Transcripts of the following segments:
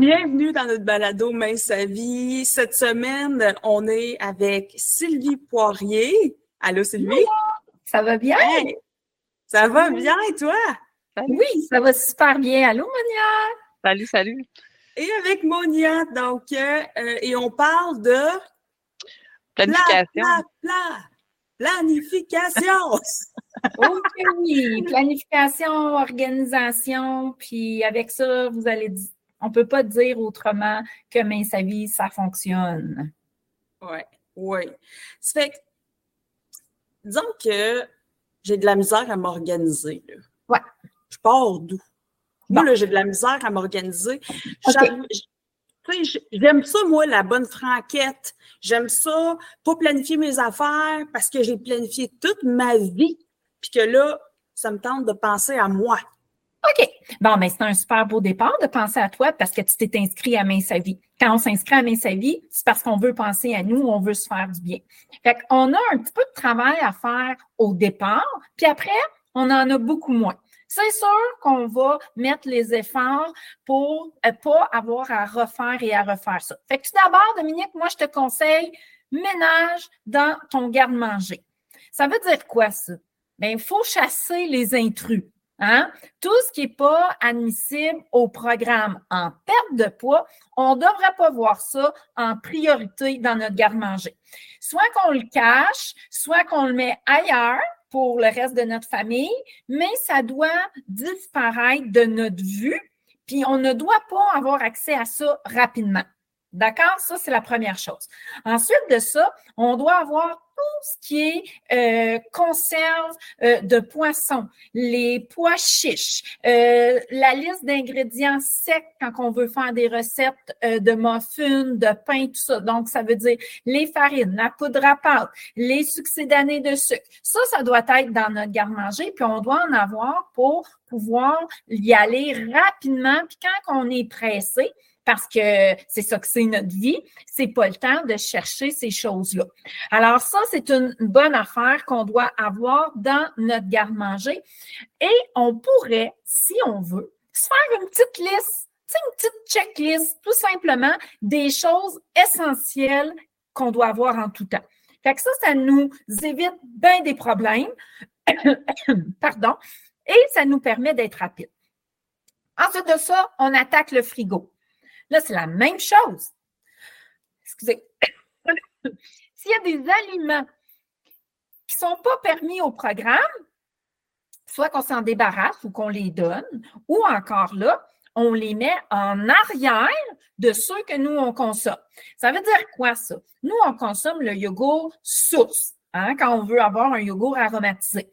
Bienvenue dans notre balado Main sa vie. Cette semaine, on est avec Sylvie Poirier. Allô Sylvie? Ça va bien? ça va bien et toi? Oui, ça va super bien. Allô Monia? Salut, salut. Et avec Monia, donc, euh, euh, et on parle de planification. planification. ok, oui, planification, organisation, puis avec ça, vous allez on ne peut pas dire autrement que mais sa vie, ça fonctionne. Oui, oui. Ça fait que, disons que j'ai de la misère à m'organiser. Ouais. Je pars d'où? Moi, là, j'ai de la misère à m'organiser. J'aime ça, moi, la bonne franquette. J'aime ça, pas planifier mes affaires parce que j'ai planifié toute ma vie. Puis que là, ça me tente de penser à moi. OK. Bon, mais c'est un super beau départ de penser à toi parce que tu t'es inscrit à Main sa vie. Quand on s'inscrit à Main sa vie, c'est parce qu'on veut penser à nous, on veut se faire du bien. Fait qu'on a un petit peu de travail à faire au départ, puis après, on en a beaucoup moins. C'est sûr qu'on va mettre les efforts pour ne pas avoir à refaire et à refaire ça. Fait que tout d'abord, Dominique, moi, je te conseille ménage dans ton garde-manger. Ça veut dire quoi, ça? Bien, il faut chasser les intrus. Hein? Tout ce qui n'est pas admissible au programme en perte de poids, on ne devrait pas voir ça en priorité dans notre garde-manger. Soit qu'on le cache, soit qu'on le met ailleurs pour le reste de notre famille, mais ça doit disparaître de notre vue, puis on ne doit pas avoir accès à ça rapidement. D'accord? Ça, c'est la première chose. Ensuite de ça, on doit avoir ce qui est euh, conserve euh, de poissons, les pois chiches, euh, la liste d'ingrédients secs quand on veut faire des recettes de muffins, de pain, tout ça. Donc, ça veut dire les farines, la poudre à pâte, les succédanés de sucre. Ça, ça doit être dans notre garde-manger, puis on doit en avoir pour pouvoir y aller rapidement. Puis quand on est pressé, parce que c'est ça que c'est notre vie. C'est pas le temps de chercher ces choses-là. Alors ça, c'est une bonne affaire qu'on doit avoir dans notre garde-manger. Et on pourrait, si on veut, se faire une petite liste, une petite checklist, tout simplement, des choses essentielles qu'on doit avoir en tout temps. Fait que ça, ça nous évite bien des problèmes. Pardon. Et ça nous permet d'être rapide. Ensuite de ça, on attaque le frigo. Là, c'est la même chose. Excusez. S'il y a des aliments qui ne sont pas permis au programme, soit qu'on s'en débarrasse ou qu'on les donne, ou encore là, on les met en arrière de ceux que nous, on consomme. Ça veut dire quoi, ça? Nous, on consomme le yogourt source, hein, quand on veut avoir un yogourt aromatisé.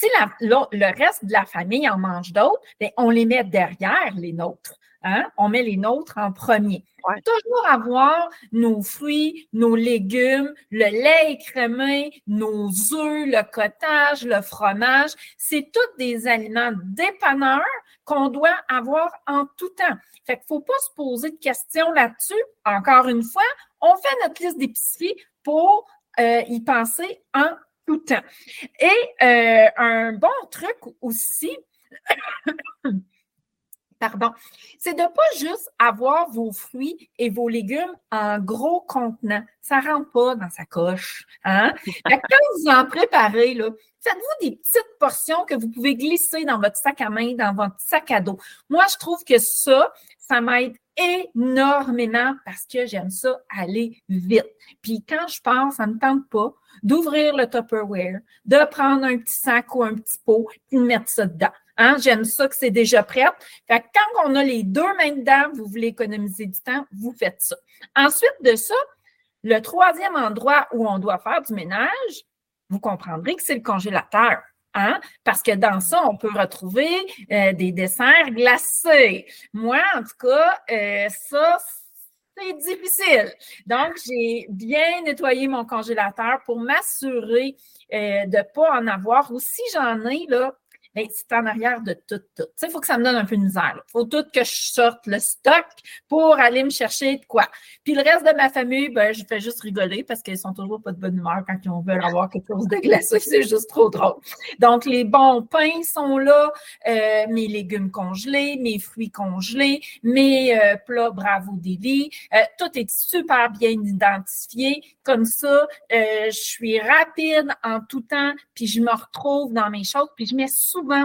Si le reste de la famille en mange d'autres, ben, on les met derrière les nôtres. Hein? On met les nôtres en premier. Toujours avoir nos fruits, nos légumes, le lait écrémé, nos œufs, le cottage, le fromage. C'est tous des aliments dépanneurs qu'on doit avoir en tout temps. Fait qu'il ne faut pas se poser de questions là-dessus. Encore une fois, on fait notre liste d'épicerie pour euh, y penser en tout temps. Et euh, un bon truc aussi, pardon, c'est de pas juste avoir vos fruits et vos légumes en gros contenant. Ça ne rentre pas dans sa coche. Hein? quand vous en préparez, là, faites-vous des petites portions que vous pouvez glisser dans votre sac à main, dans votre sac à dos. Moi, je trouve que ça, ça m'aide énormément parce que j'aime ça aller vite. Puis quand je pars, ça ne tente pas d'ouvrir le Tupperware, de prendre un petit sac ou un petit pot, et de mettre ça dedans. Hein, j'aime ça que c'est déjà prêt. Fait quand on a les deux mains dedans, vous voulez économiser du temps, vous faites ça. Ensuite de ça, le troisième endroit où on doit faire du ménage, vous comprendrez que c'est le congélateur. Hein? Parce que dans ça, on peut retrouver euh, des desserts glacés. Moi, en tout cas, euh, ça, c'est difficile. Donc, j'ai bien nettoyé mon congélateur pour m'assurer euh, de ne pas en avoir. Ou si j'en ai, là, mais c'est en arrière de tout, tout. Il faut que ça me donne un peu de misère. Il faut tout que je sorte le stock pour aller me chercher de quoi. Puis le reste de ma famille, ben, je fais juste rigoler parce qu'ils sont toujours pas de bonne humeur quand ils veulent avoir quelque chose de glacé. C'est juste trop drôle. Donc, les bons pains sont là, euh, mes légumes congelés, mes fruits congelés, mes euh, plats Bravo Deli. Euh, tout est super bien identifié. Comme ça, euh, je suis rapide en tout temps, puis je me retrouve dans mes choses, puis je mets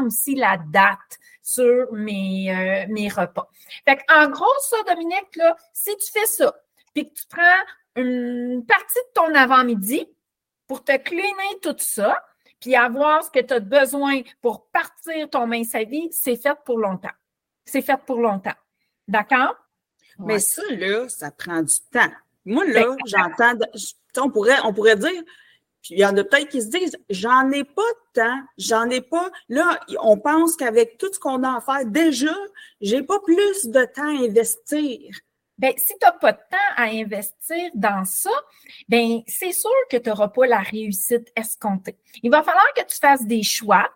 aussi la date sur mes, euh, mes repas. Fait en gros, ça, Dominique, là, si tu fais ça, puis que tu prends une partie de ton avant-midi pour te cleaner tout ça, puis avoir ce que tu as besoin pour partir ton main sa vie, c'est fait pour longtemps. C'est fait pour longtemps. D'accord? Mais ça, là, ça prend du temps. Moi, là, j'entends, on pourrait, on pourrait dire, il y en a peut-être qui se disent, j'en ai pas de temps, j'en ai pas. Là, on pense qu'avec tout ce qu'on a à faire, déjà, j'ai pas plus de temps à investir. Bien, si tu n'as pas de temps à investir dans ça, bien, c'est sûr que tu n'auras pas la réussite escomptée. Il va falloir que tu fasses des choix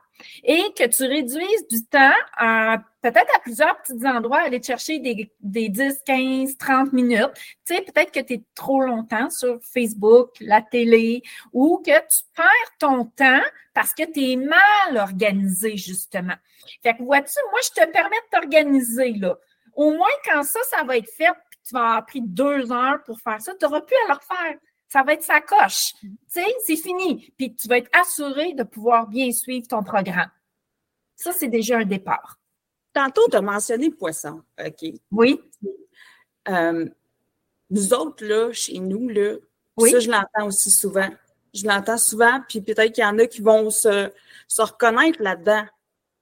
et que tu réduises du temps à peut-être à plusieurs petits endroits, aller chercher des, des 10, 15, 30 minutes. Tu sais, peut-être que tu es trop longtemps sur Facebook, la télé, ou que tu perds ton temps parce que tu es mal organisé, justement. Fait que vois-tu, moi, je te permets de t'organiser, là. Au moins, quand ça, ça va être fait, puis tu vas avoir pris deux heures pour faire ça, tu n'auras plus à le ça va être sa coche. Tu sais, c'est fini. Puis tu vas être assuré de pouvoir bien suivre ton programme. Ça, c'est déjà un départ. Tantôt, tu as mentionné poisson. OK. Oui. Euh, nous autres, là, chez nous, là, ça, je l'entends aussi souvent. Je l'entends souvent, puis peut-être qu'il y en a qui vont se, se reconnaître là-dedans.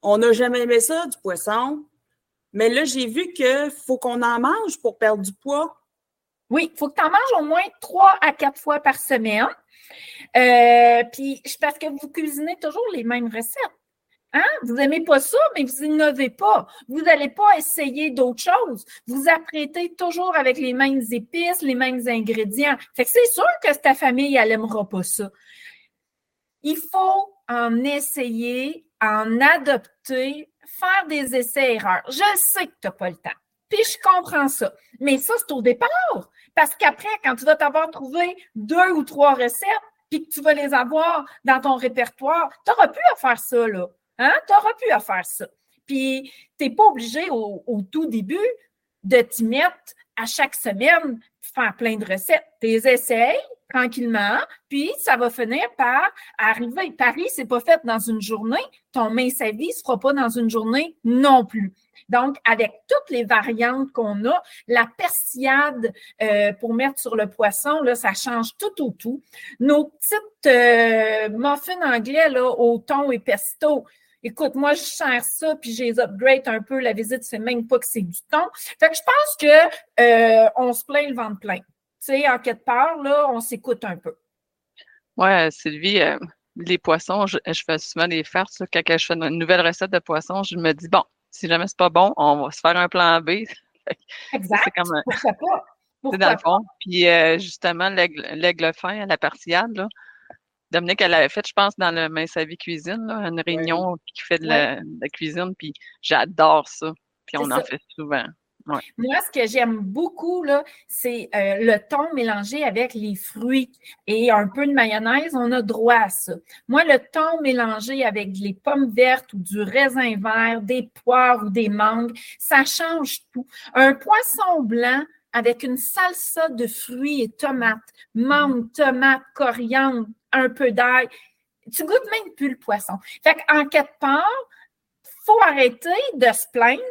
On n'a jamais aimé ça, du poisson. Mais là, j'ai vu qu'il faut qu'on en mange pour perdre du poids. Oui, il faut que tu en manges au moins trois à quatre fois par semaine. Euh, puis, parce que vous cuisinez toujours les mêmes recettes. Hein? Vous n'aimez pas ça, mais vous n'innovez pas. Vous n'allez pas essayer d'autres choses. Vous apprêtez toujours avec les mêmes épices, les mêmes ingrédients. Fait que c'est sûr que ta famille, elle n'aimera pas ça. Il faut en essayer, en adopter, faire des essais-erreurs. Je sais que tu n'as pas le temps. Puis je comprends ça. Mais ça, c'est au départ. Parce qu'après, quand tu vas t'avoir trouvé deux ou trois recettes, puis que tu vas les avoir dans ton répertoire, tu plus à faire ça, là. Hein? Tu plus à faire ça. Puis, tu n'es pas obligé au, tout début de t'y mettre à chaque semaine, faire plein de recettes. Tu les essayes tranquillement, puis ça va finir par arriver. Paris, c'est pas fait dans une journée. Ton main sa vie se fera pas dans une journée non plus. Donc, avec toutes les variantes qu'on a, la persillade euh, pour mettre sur le poisson, là, ça change tout au tout. Nos petites euh, muffins anglais là, au thon et pesto, Écoute, moi, je cherche ça, puis j'ai upgrade un peu. La visite, c'est même pas que c'est du thon. Fait que je pense que euh, on se plaint le ventre plein. Tu sais, en quelque part, là, on s'écoute un peu. Ouais, Sylvie, les poissons, je, fais souvent des farces. quand je fais une nouvelle recette de poisson, je me dis, bon, si jamais c'est pas bon, on va se faire un plan B. exact. C'est comme Pourquoi pas? C'est dans le fond. Puis euh, justement, l'aigle fin à la partiade, là, Dominique, elle avait fait, je pense, dans le Main Sa Vie Cuisine, là, une réunion qui fait de la, cuisine, puis j'adore ça. Puis on en fait souvent. Moi, ce que j'aime beaucoup, là, c'est euh, le thon mélangé avec les fruits et un peu de mayonnaise. On a droit à ça. Moi, le thon mélangé avec les pommes vertes ou du raisin vert, des poires ou des mangues, ça change tout. Un poisson blanc avec une salsa de fruits et tomates, mangue, tomate, coriandre, un peu d'ail. Tu goûtes même plus le poisson. Fait qu'en quelque part, faut arrêter de se plaindre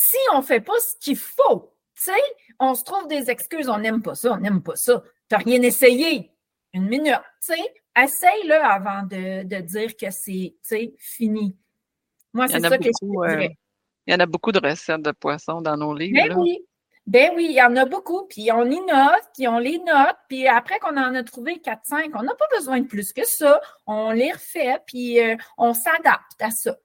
si on ne fait pas ce qu'il faut, tu sais, on se trouve des excuses, on n'aime pas ça, on n'aime pas ça. Tu n'as rien essayé. Une minute, tu sais, essaye-le avant de, dire que c'est fini. Moi, c'est ça que je dirais. Euh, il y en a beaucoup de recettes de poissons dans nos livres. Ben oui. Ben oui, il y en a beaucoup, puis on y note, puis on les note, puis après qu'on en a trouvé 4-5, on n'a pas besoin de plus que ça. On les refait, puis euh, on s'adapte à ça.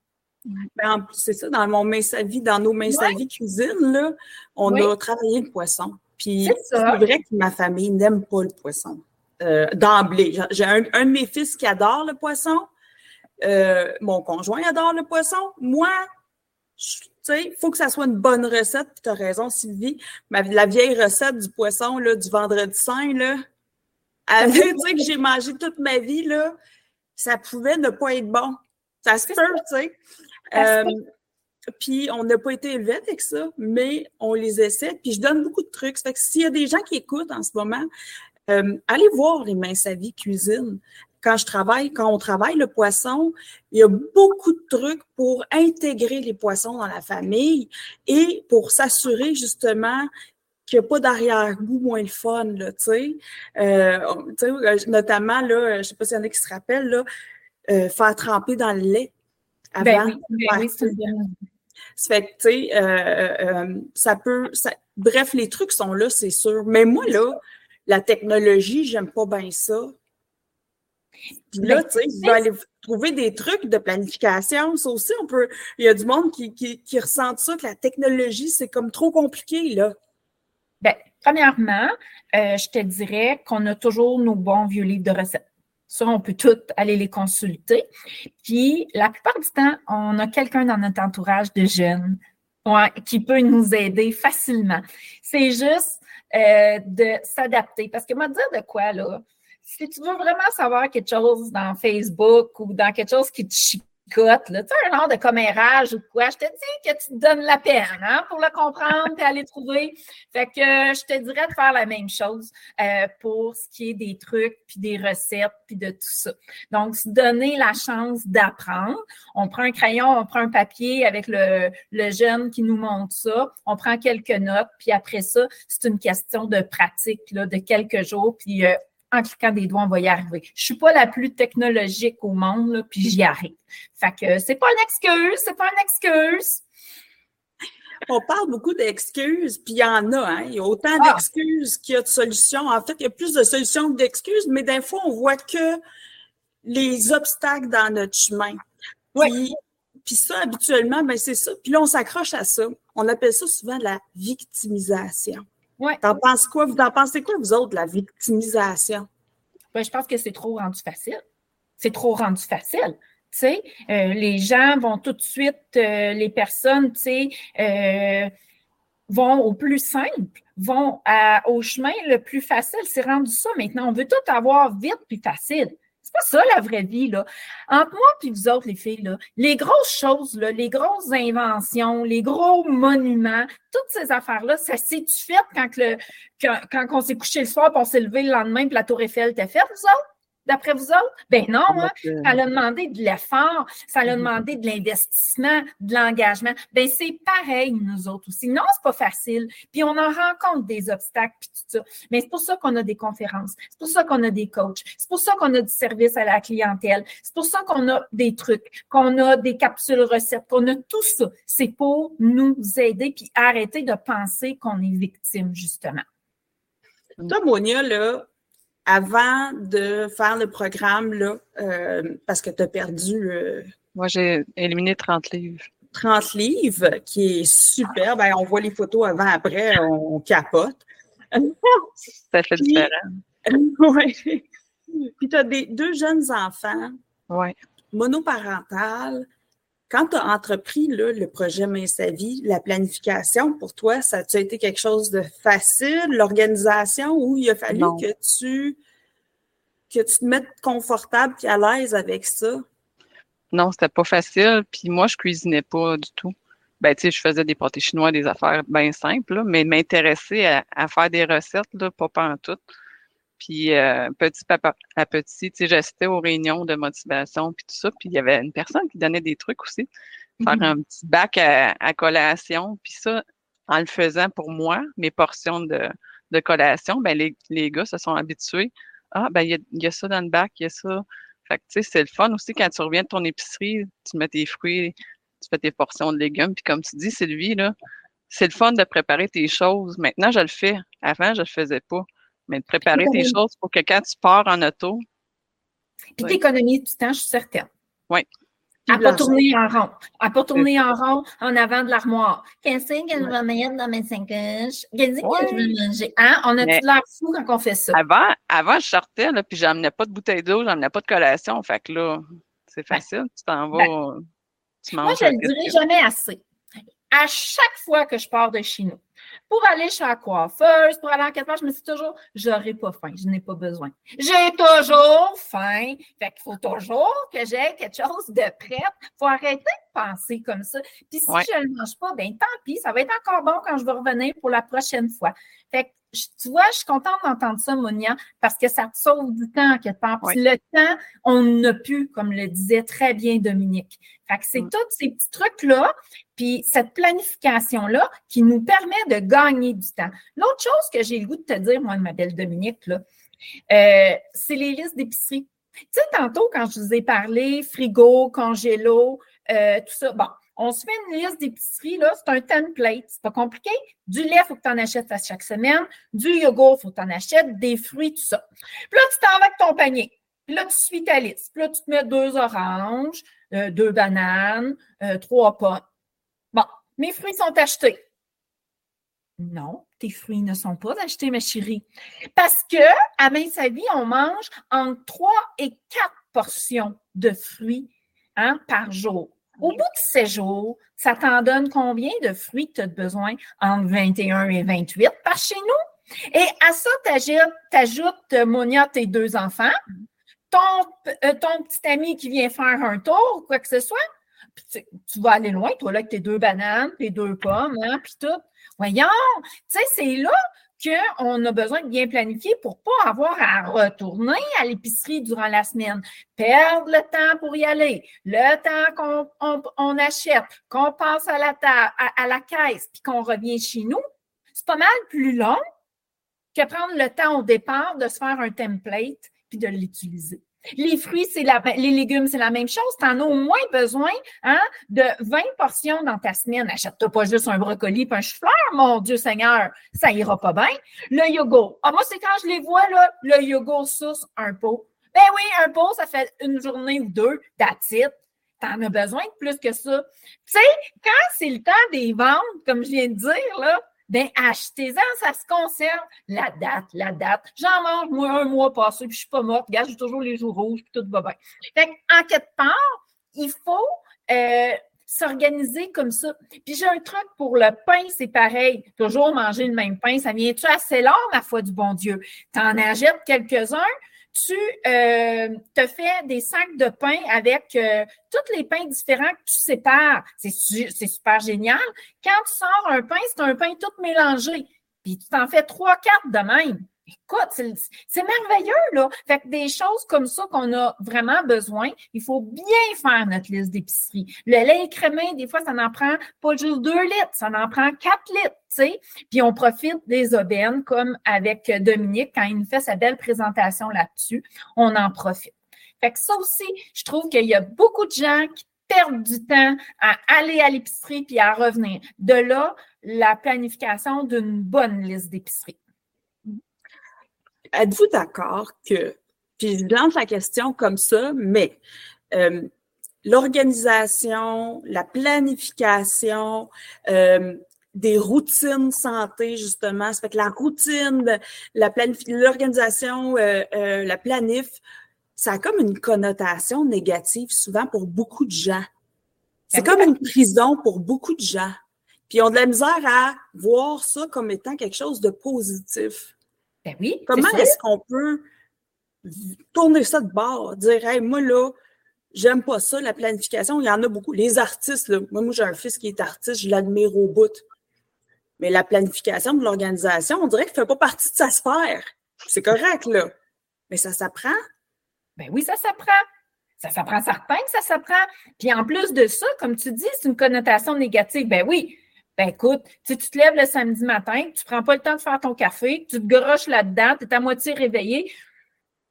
Ben, c'est ça, dans mon main vie, dans nos mains sa vie cuisine, là, on a travaillé le poisson. Puis c'est vrai que ma famille n'aime pas le poisson. Euh, d'emblée. J'ai un, de mes fils qui adore le poisson. Euh, mon conjoint adore le poisson. Moi, tu sais, il faut que ça soit une bonne recette. Puis tu as raison, Sylvie. la vieille recette du poisson là, du vendredi saint, là, avec que j'ai mangé toute ma vie, là, ça pouvait ne pas être bon. Ça se peut, tu sais. Euh, puis on n'a pas été élevés avec ça, mais on les essaie. Puis je donne beaucoup de trucs. Fait que s'il y a des gens qui écoutent en ce moment, euh, allez voir les mains sa vie cuisine. Quand je travaille, quand on travaille le poisson, il y a beaucoup de trucs pour intégrer les poissons dans la famille et pour s'assurer justement qu'il n'y a pas d'arrière-goût moins le fun, là, tu sais. Euh, euh, notamment, là, je ne sais pas s'il y en a qui se rappellent, là, faire tremper dans le lait ben avant? Ben oui, c'est ça fait que, tu sais, euh, ça peut. bref, les trucs sont là, c'est sûr. Mais moi, là, la technologie, j'aime pas bien ça. Puis là, tu sais, je vais aller trouver des trucs de planification. Ça aussi, on peut. Il y a du monde qui, qui, qui ressent ça, que la technologie, c'est comme trop compliqué, là. Bien, premièrement, euh, je te dirais qu'on a toujours nos bons vieux livres de recettes. Ça, on peut tous aller les consulter. Puis, la plupart du temps, on a quelqu'un dans notre entourage de jeunes qui peut nous aider facilement. C'est juste euh, de s'adapter. Parce que moi, dire de quoi, là? Si tu veux vraiment savoir quelque chose dans Facebook ou dans quelque chose qui te écoute, là, tu sais, un genre de commérage ou quoi, je te dis que tu te donnes la peine hein, pour le comprendre et aller trouver. Fait que euh, je te dirais de faire la même chose euh, pour ce qui est des trucs, puis des recettes, puis de tout ça. Donc, se donner la chance d'apprendre. On prend un crayon, on prend un papier avec le, le jeune qui nous montre ça, on prend quelques notes, puis après ça, c'est une question de pratique, là, de quelques jours, puis euh, en cliquant des doigts, on va y arriver. Je suis pas la plus technologique au monde, puis j'y arrive. Fait que c'est pas une excuse, c'est pas une excuse. On parle beaucoup d'excuses, puis il y en a, hein? Il y a autant ah! d'excuses qu'il y a de solutions. En fait, il y a plus de solutions que d'excuses, mais des fois, on voit que les obstacles dans notre chemin. Oui. Puis, ça, habituellement, ben c'est ça. Puis là, on s'accroche à ça. On appelle ça souvent la victimisation. Ouais. T'en penses quoi? Vous en pensez quoi, vous autres, la victimisation? Ben, je pense que c'est trop rendu facile. C'est trop rendu facile. Tu sais, euh, les gens vont tout de suite, euh, les personnes, tu sais, euh, vont au plus simple, vont au chemin le plus facile. C'est rendu ça maintenant. On veut tout avoir vite puis facile. C'est pas ça la vraie vie, là. Entre moi et vous autres, les filles, là, les grosses choses, là, les grosses inventions, les gros monuments, toutes ces affaires-là, ça s'est-tu fait quand, le, quand, quand on s'est couché le soir et on s'est levé le lendemain puis la Tour Eiffel était faite, vous autres? D'après vous autres? Ben non, hein? ça a demandé de l'effort, ça a mm-hmm. demandé de l'investissement, de l'engagement. Ben c'est pareil, nous autres aussi. Non, c'est pas facile. Puis on en rencontre des obstacles, puis tout ça. Mais c'est pour ça qu'on a des conférences, c'est pour ça qu'on a des coachs, c'est pour ça qu'on a du service à la clientèle, c'est pour ça qu'on a des trucs, qu'on a des capsules recettes, qu'on a tout ça. C'est pour nous aider, puis arrêter de penser qu'on est victime, justement. Toi, Monia, là, avant de faire le programme, là, euh, parce que tu as perdu. Euh, Moi, j'ai éliminé 30 livres. 30 livres, qui est super. Ben, on voit les photos avant, après, on, capote. Ça fait différent. oui. Puis tu as des, deux jeunes enfants. Oui. Monoparental quand tu as entrepris le projet Main sa vie, la planification, pour toi, ça a été quelque chose de facile, l'organisation, ou il a fallu que tu que tu te mettes confortable et à l'aise avec ça? Non, c'était pas facile. Puis moi, je cuisinais pas du tout. Ben, tu sais, je faisais des pâtés chinois, des affaires bien simples, mais m'intéresser à, faire des recettes, là, pas en tout. Puis euh, petit à petit, tu sais, j'assistais aux réunions de motivation, puis tout ça. Puis il y avait une personne qui donnait des trucs aussi. Faire mm-hmm. un petit bac à, collation. Puis ça, en le faisant pour moi, mes portions de, collation, ben les, les, gars se sont habitués. Ah, ben il y, a, ça dans le bac, il y a ça. Fait que, tu sais, c'est le fun aussi quand tu reviens de ton épicerie, tu mets tes fruits, tu fais tes portions de légumes. Puis comme tu dis, Sylvie, là, c'est le fun de préparer tes choses. Maintenant, je le fais. Avant, je le faisais pas. Mais de préparer tes choses pour que quand tu pars en auto. Puis d'économiser du temps, je suis certaine. Oui. À pas tourner en rond. À pas tourner en rond en avant de l'armoire. Qu'est-ce que je vais mettre dans mes cinq Qu'est-ce que je vais manger? Hein? On a tout l'air fou quand on fait ça. Avant, avant je sortais, là, puis j'emmenais pas de bouteille d'eau, j'emmenais pas de collation. Fait que là, C'est facile, tu t'en vas, ben, tu manges. Moi, je ne le dirai jamais assez. À chaque fois que je pars de chez nous, pour aller chez la coiffeuse, pour aller en part, je me dis toujours, j'aurai pas faim, je n'ai pas besoin. J'ai toujours faim. Fait qu'il faut toujours que j'ai quelque chose de prêt. Faut arrêter de penser comme ça. Puis si je ne mange pas, ben tant pis, ça va être encore bon quand je vais revenir pour la prochaine fois. Fait que tu vois, je suis contente d'entendre ça, Monia, parce que ça te sauve du temps quelque part. Puis le temps, on n'a plus, comme le disait très bien Dominique. Fait que c'est mm. tous ces petits trucs-là, puis cette planification-là qui nous permet de gagner du temps. L'autre chose que j'ai le goût de te dire, moi, ma belle Dominique, là, euh, c'est les listes d'épicerie. Tu sais, tantôt, quand je vous ai parlé, frigo, congélo, euh, tout ça, bon, on se fait une liste d'épicerie, là, c'est un template, c'est pas compliqué. Du lait, il faut que tu en achètes à chaque semaine. Du yogourt, il faut que tu en achètes. Des fruits, tout ça. Puis là, tu t'en vas avec ton panier. Puis là, tu suis ta liste. Puis là, tu te mets deux oranges, euh, deux bananes, euh, trois pommes. Bon, mes fruits sont achetés. Non, tes fruits ne sont pas achetés, ma chérie. Parce que, à main sa vie, on mange entre trois et quatre portions de fruits hein, par jour. Au bout de ces jours, ça t'en donne combien de fruits que tu as besoin entre 21 et 28 par chez nous? Et à ça, tu ajoutes, euh, Monia, tes deux enfants, ton, euh, ton petit ami qui vient faire un tour, quoi que ce soit. Puis tu, vas aller loin, toi, là, avec tes deux bananes, tes deux pommes, hein, puis tout. Voyons, tu sais, c'est là qu'on a besoin de bien planifier pour pas avoir à retourner à l'épicerie durant la semaine, perdre le temps pour y aller, le temps qu'on achète, qu'on passe à la, à, la caisse, puis qu'on revient chez nous. C'est pas mal plus long que prendre le temps au départ de se faire un template puis de l'utiliser. Les fruits, c'est la, les légumes, c'est la même chose. Tu en as au moins besoin hein, de 20 portions dans ta semaine. Achète-toi pas juste un brocoli et un chou-fleur, mon Dieu Seigneur, ça ira pas bien. Le yogourt. Ah, moi, c'est quand je les vois, là, le yogourt sauce, un pot. Ben oui, un pot, ça fait une journée ou deux, that's Tu en as besoin de plus que ça. Tu sais, quand c'est le temps des ventes, comme je viens de dire, là, ben achetez-en, ça se conserve. La date, la date. J'en mange, moi, un mois passé, puis je suis pas morte. Regarde, j'ai toujours les jours rouges, puis tout va bien. Fait en quelque part, il faut euh, s'organiser comme ça. Puis j'ai un truc pour le pain, c'est pareil. Toujours manger le même pain, ça vient-tu assez long, ma foi du bon Dieu? Tu en achètes quelques-uns, tu euh, te fais des sacs de pain avec euh, tous les pains différents que tu sépares. C'est, c'est super génial. Quand tu sors un pain, c'est un pain tout mélangé. Puis tu t'en fais trois, quatre de même. Écoute, c'est merveilleux, là. Fait que des choses comme ça qu'on a vraiment besoin, il faut bien faire notre liste d'épicerie. Le lait écrémé, des fois, ça n'en prend pas juste deux litres, ça en prend quatre litres, tu sais. Puis on profite des aubaines, comme avec Dominique, quand il nous fait sa belle présentation là-dessus, on en profite. Fait que ça aussi, je trouve qu'il y a beaucoup de gens qui perdent du temps à aller à l'épicerie puis à revenir. De là, la planification d'une bonne liste d'épicerie êtes-vous d'accord que, puis je lance la question comme ça, mais euh, l'organisation, la planification, euh, des routines santé, justement, ça fait que la routine, la l'organisation, euh, la planif, ça a comme une connotation négative souvent pour beaucoup de gens. C'est comme une prison pour beaucoup de gens. Puis ils ont de la misère à voir ça comme étant quelque chose de positif. Ben oui. Comment est-ce qu'on peut tourner ça de bord, dire, hey, moi là, j'aime pas ça, la planification. Il y en a beaucoup. Les artistes, là, moi, moi j'ai un fils qui est artiste, je l'admire au bout. Mais la planification de l'organisation, on dirait qu'il ne fait pas partie de sa sphère. C'est correct, là. Mais ça s'apprend. Ben oui, ça s'apprend. Ça s'apprend certain que ça s'apprend. Puis en plus de ça, comme tu dis, c'est une connotation négative. Ben oui, ben écoute, si tu te lèves le samedi matin, tu prends pas le temps de faire ton café, tu te groches là-dedans, tu es à moitié réveillé,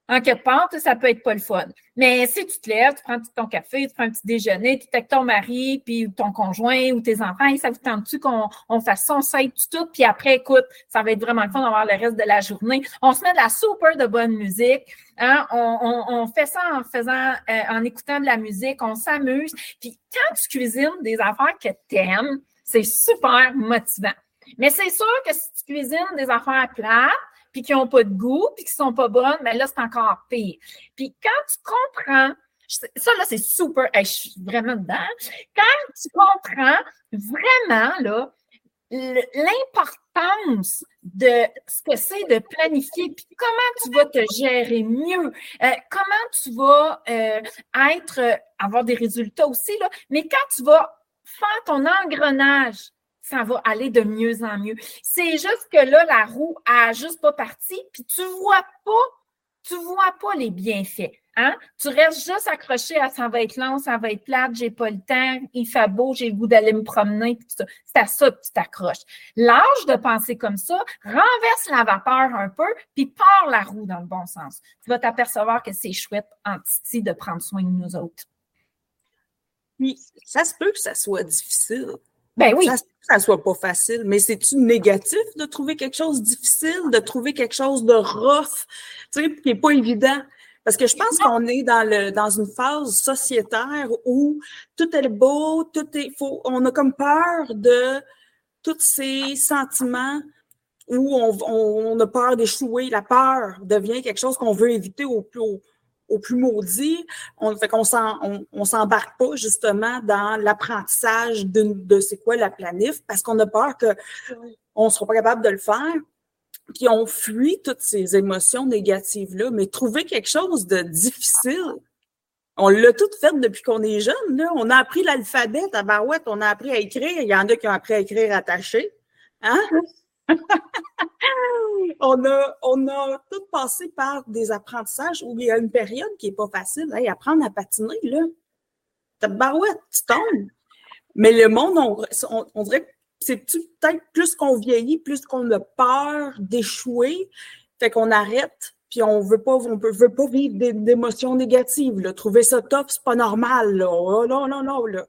en quelque part, ça peut être pas le fun. Mais si tu te lèves, tu prends ton café, tu prends un petit déjeuner, tu es avec ton mari, puis ton conjoint ou tes enfants, ça vous tente-tu qu'on on fasse ça, on tout, puis après, écoute, ça va être vraiment le fun d'avoir le reste de la journée. On se met de la super de bonne musique, hein? on, on, fait ça en faisant, euh, en écoutant de la musique, on s'amuse. Puis quand tu cuisines des affaires que tu aimes, c'est super motivant. Mais c'est sûr que si tu cuisines des affaires plates, puis qui n'ont pas de goût, puis qui ne sont pas bonnes, mais là, c'est encore pire. Puis quand tu comprends, ça, là, c'est super. je suis vraiment dedans. Quand tu comprends vraiment, là, l'importance de ce que c'est de planifier, puis comment tu vas te gérer mieux, euh, comment tu vas euh, être, euh, avoir des résultats aussi, là, mais quand tu vas faire ton engrenage, ça va aller de mieux en mieux. C'est juste que là, la roue a juste pas parti, puis tu vois pas, tu vois pas les bienfaits. Hein? Tu restes juste accroché à ça va être long, ça va être plate, j'ai pas le temps, il fait beau, j'ai le goût d'aller me promener, C'est à ça que tu t'accroches. L'âge de penser comme ça, renverse la vapeur un peu, puis part la roue dans le bon sens. Tu vas t'apercevoir que c'est chouette en titi de prendre soin de nous autres. Puis, ça se peut que ça soit difficile. Ben oui. Ça se peut que ça soit pas facile, mais c'est-tu négatif de trouver quelque chose de difficile, de trouver quelque chose de rough, tu sais, qui n'est pas évident? Parce que je pense qu'on est dans le dans une phase sociétaire où tout est beau, tout est faux. On a comme peur de tous ces sentiments où on, on, a peur d'échouer. La peur devient quelque chose qu'on veut éviter au plus au, plus maudit. On fait on, on s'embarque pas justement dans l'apprentissage de, de c'est quoi la planif parce qu'on a peur que on sera pas capable de le faire qui ont fui toutes ces émotions négatives-là, mais trouver quelque chose de difficile. On l'a tout fait depuis qu'on est jeune. Là. On a appris l'alphabet à Barouette, on a appris à écrire. Il y en a qui ont appris à écrire attaché. Hein? on, a, on a tout passé par des apprentissages où il y a une période qui n'est pas facile. Hey, apprendre à patiner, là. T'as barouette, tu tombes. Mais le monde, on, on dirait que c'est peut-être plus qu'on vieillit, plus qu'on a peur d'échouer, fait qu'on arrête, puis on veut pas, on veut pas vivre d'émotions négatives. Trouver ça top, c'est pas normal. Là. Oh, non, non, non, là.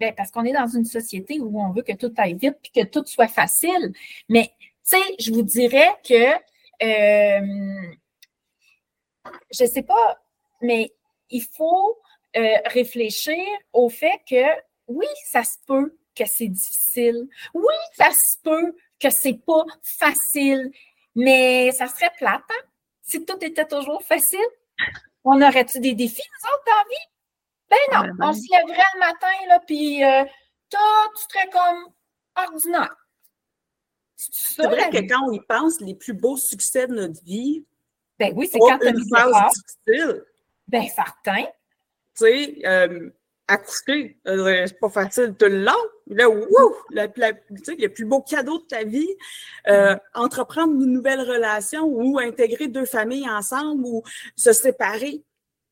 Bien, parce qu'on est dans une société où on veut que tout aille vite puis que tout soit facile. Mais, tu sais, je vous dirais que, euh, je sais pas, mais il faut euh, réfléchir au fait que, oui, ça se peut que c'est difficile. Oui, ça se peut que c'est pas facile, mais ça serait plate, hein? Si tout était toujours facile, on aurait-tu des défis, nous autres, dans la vie? Ben non, on se lèverait le matin, là, puis euh, tout serait comme ordinaire. C'est vrai que quand on y pense, les plus beaux succès de notre vie, ben oui, c'est quand une phase difficile. Ben certain. Tu sais, euh, accoucher, euh, c'est pas facile tout le long. Là, wouh, le, le plus beau cadeau de ta vie, euh, entreprendre une nouvelle relation ou intégrer deux familles ensemble ou se séparer.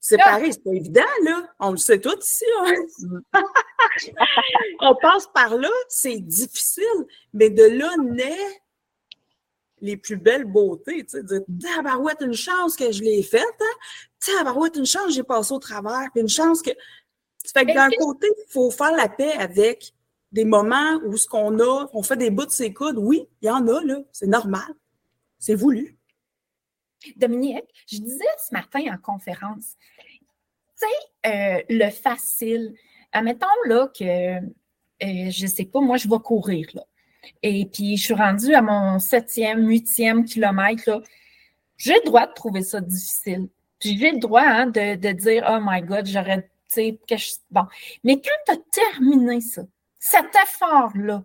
Séparer, c'est pas évident, là. On le sait tous ici. Hein. On passe par là, c'est difficile, mais de là naît les plus belles beautés. Tu sais, dire, tabarouette, une chance que je l'ai faite, hein? Tabarouette, une chance que j'ai passé au travers, puis une chance que fait que d'un côté, il faut faire la paix avec des moments où ce qu'on a, on fait des bouts de ses coudes. Oui, il y en a, là. C'est normal. C'est voulu. Dominique, je disais ce matin en conférence, tu sais, euh, le facile. Admettons, là, que, euh, je sais pas, moi, je vais courir, là. Et puis, je suis rendue à mon septième, huitième kilomètre, là. J'ai le droit de trouver ça difficile. J'ai le droit hein, de, de dire, oh my God, j'aurais bon. Mais quand tu as terminé ça, cet effort-là,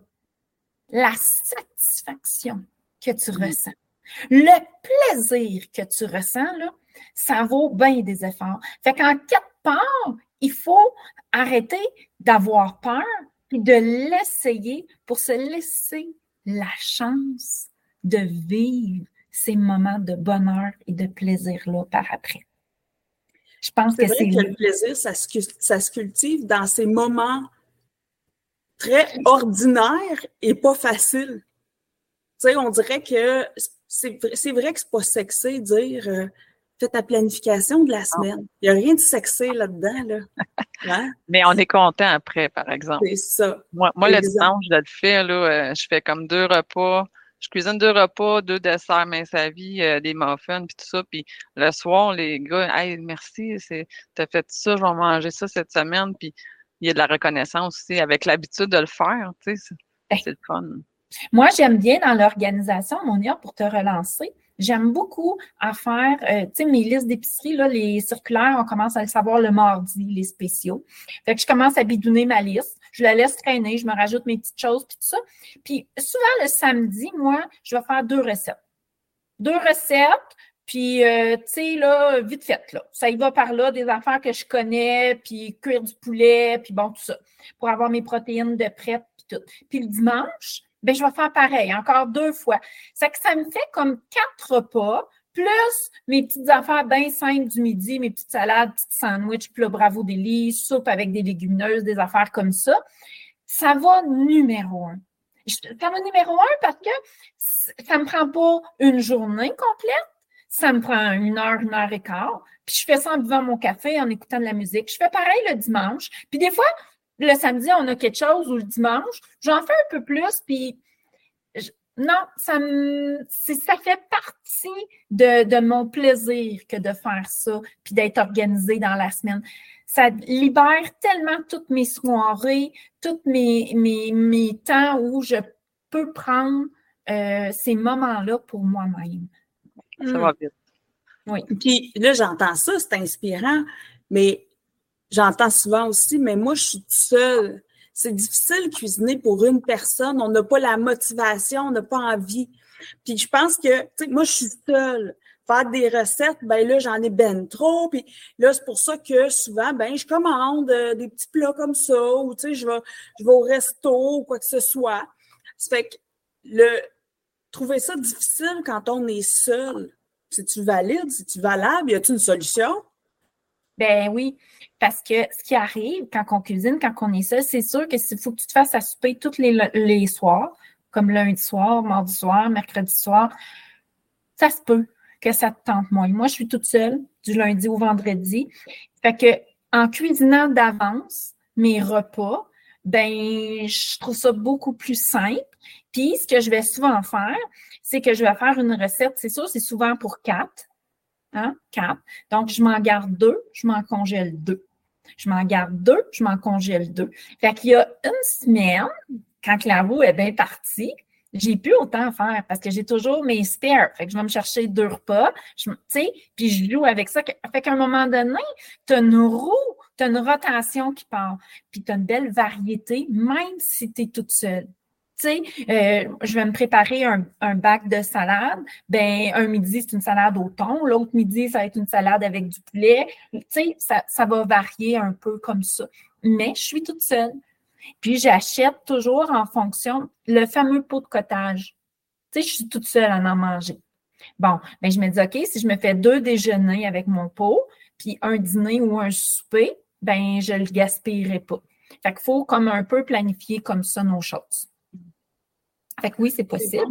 la satisfaction que tu ressens, le plaisir que tu ressens, là, ça vaut bien des efforts. Fait qu'en quelque part, il faut arrêter d'avoir peur et de l'essayer pour se laisser la chance de vivre ces moments de bonheur et de plaisir-là par après. Je pense que c'est. le plaisir, ça se, cultive dans ces moments très ordinaires et pas faciles. Tu sais, on dirait que c'est vrai que c'est pas sexy de dire euh, fais ta planification de la semaine. Il n'y a rien de sexy là-dedans. Là. Hein? Mais on est content après, par exemple. C'est ça. Moi, moi le dimanche, je le fais, là, euh, je fais comme deux repas je cuisine deux repas, deux desserts mince à vie, euh, des muffins, puis tout ça. Puis le soir, les gars, hey, merci, t'as fait ça, je vais manger ça cette semaine. Puis il y a de la reconnaissance aussi avec l'habitude de le faire, tu sais, c'est le fun. Moi, j'aime bien dans l'organisation, Monia, pour te relancer, J'aime beaucoup à faire, euh, tu sais, mes listes d'épicerie, là, les circulaires, on commence à le savoir le mardi, les spéciaux. Fait que je commence à bidouner ma liste. Je la laisse traîner, je me rajoute mes petites choses, puis tout ça. Puis souvent, le samedi, moi, je vais faire deux recettes. Deux recettes, puis, euh, tu sais, là, vite fait, là. Ça y va par là, des affaires que je connais, puis cuire du poulet, puis bon, tout ça, pour avoir mes protéines de prête, puis tout. Puis le dimanche, ben je vais faire pareil, encore deux fois. C'est que ça me fait comme quatre repas, plus mes petites affaires bien simples du midi, mes petites salades, petites sandwichs, puis le bravo délice, soupe avec des légumineuses, des affaires comme ça. Ça va numéro un. Ça va numéro un parce que ça me prend pas une journée complète, ça me prend une heure, une heure et quart. Puis je fais ça en buvant mon café, en écoutant de la musique. Je fais pareil le dimanche. Puis des fois, le samedi, on a quelque chose ou le dimanche, j'en fais un peu plus, puis non, ça, me, ça fait partie de, de, mon plaisir que de faire ça, puis d'être organisé dans la semaine. Ça libère tellement toutes mes soirées, tous mes, mes, mes temps où je peux prendre euh, ces moments-là pour moi-même. Ça va vite. Oui. Puis là, j'entends ça, c'est inspirant, mais j'entends souvent aussi, mais moi, je suis seule. C'est difficile cuisiner pour une personne. On n'a pas la motivation, on n'a pas envie. Puis je pense que, tu sais, moi, je suis seule. Faire des recettes, ben là, j'en ai ben trop. Puis là, c'est pour ça que souvent, ben, je commande euh, des petits plats comme ça, ou tu sais, je vais, je vais au resto ou quoi que ce soit. Ça fait que le trouver ça difficile quand on est seul. C'est-tu valide? C'est-tu valable? Y a-t-il une solution? Ben oui, parce que ce qui arrive quand on cuisine, quand on est seul, c'est sûr que s'il faut que tu te fasses à souper tous les, les soirs, comme lundi soir, mardi soir, mercredi soir, ça se peut que ça te tente moins. Moi, je suis toute seule du lundi au vendredi. Fait que en cuisinant d'avance mes repas, ben je trouve ça beaucoup plus simple. Puis ce que je vais souvent faire, c'est que je vais faire une recette, c'est sûr, c'est souvent pour quatre. Hein? Quatre. Donc, je m'en garde deux, je m'en congèle deux. Je m'en garde deux, je m'en congèle deux. Fait qu'il y a une semaine, quand la roue est bien partie, j'ai plus autant à faire parce que j'ai toujours mes spares. Fait que je vais me chercher deux repas, tu sais, puis je joue avec ça. Fait qu'à un moment donné, tu as une roue, tu as une rotation qui part, puis tu as une belle variété, même si tu es toute seule tu sais, euh, je vais me préparer un, bac de salade. Ben, un midi, c'est une salade au thon. L'autre midi, ça va être une salade avec du poulet. Tu sais, ça, va varier un peu comme ça. Mais je suis toute seule. Puis, j'achète toujours en fonction le fameux pot de cottage. Tu sais, je suis toute seule à en manger. Bon, ben, je me dis, OK, si je me fais deux déjeuners avec mon pot, puis un dîner ou un souper, ben, je le gaspillerai pas. Fait qu'il faut comme un peu planifier comme ça nos choses. Fait que oui, c'est possible.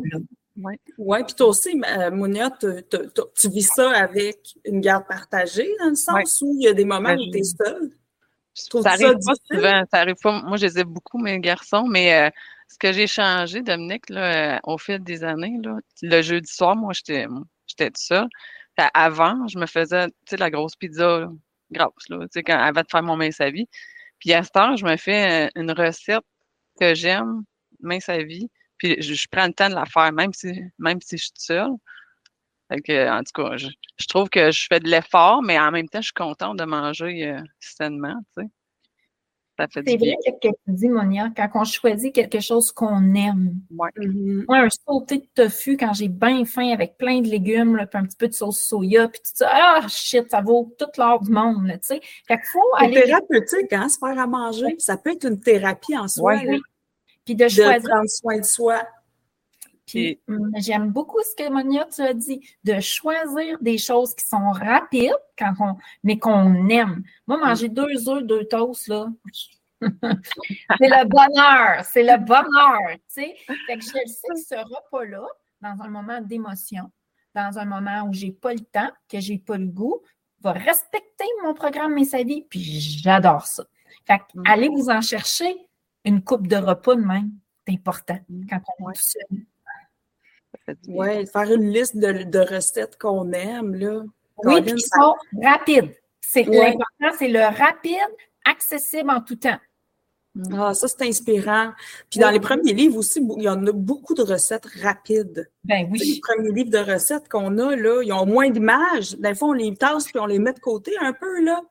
Oui, ouais, puis toi aussi, euh, Mounia, tu vis ça avec une garde partagée, dans le sens où il y a des moments où tu es seule? Ça arrive pas souvent, ça arrive pas. Moi, je les ai beaucoup, mes garçons, mais euh, ce que j'ai changé, Dominique, là, euh, au fil des années, là, le jeudi soir, moi, j'étais j'étais tout seul. avant, je me faisais, tu sais, la grosse pizza grosse, là, tu sais, quand, avant de faire mon mince à vie. Puis à ce temps, je me fais une recette que j'aime, mince à vie, puis je, prends le temps de la faire, même si, même si je suis seule. Fait en tout cas, je, trouve que je fais de l'effort, mais en même temps, je suis contente de manger euh, sainement, tu sais. C'est vrai ce que tu dis, Monia, quand on choisit quelque chose qu'on aime. Ouais. Mm-hmm. Moi, un sauté de tofu quand j'ai bien faim avec plein de légumes, là, puis un petit peu de sauce soya, puis tout ça, ah shit, ça vaut toute l'or du monde, tu sais. Fait qu'il faut aller. thérapeutique, hein, se faire à manger. Ça peut être une thérapie en soi. Oui, puis de, choisir. prendre soin de soi. Puis j'aime beaucoup ce que Monia tu as dit, de choisir des choses qui sont rapides, quand on, mais qu'on aime. Moi, manger deux œufs, deux toasts, là, c'est le bonheur, c'est le bonheur, tu sais. Fait que je sais que ce repas-là, dans un moment d'émotion, dans un moment où j'ai pas le temps, que j'ai pas le goût, va respecter mon programme Mais sa vie, puis j'adore ça. Fait que mm. allez vous en chercher une coupe de repas de même. C'est important quand on est tout seul. Oui, faire une liste de, recettes qu'on aime, là. Oui, qui sont rapides. C'est L'important, c'est le rapide, accessible en tout temps. Mm. Ah, ça, c'est inspirant. Puis dans les premiers livres aussi, il y en a beaucoup de recettes rapides. Ben oui. Les premiers livres de recettes qu'on a, là, ils ont moins d'images. Des fois, on les tasse puis on les met de côté un peu, là.